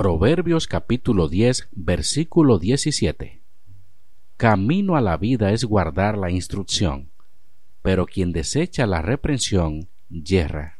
Proverbios capítulo 10, versículo 17. Camino a la vida es guardar la instrucción, pero quien desecha la reprensión yerra.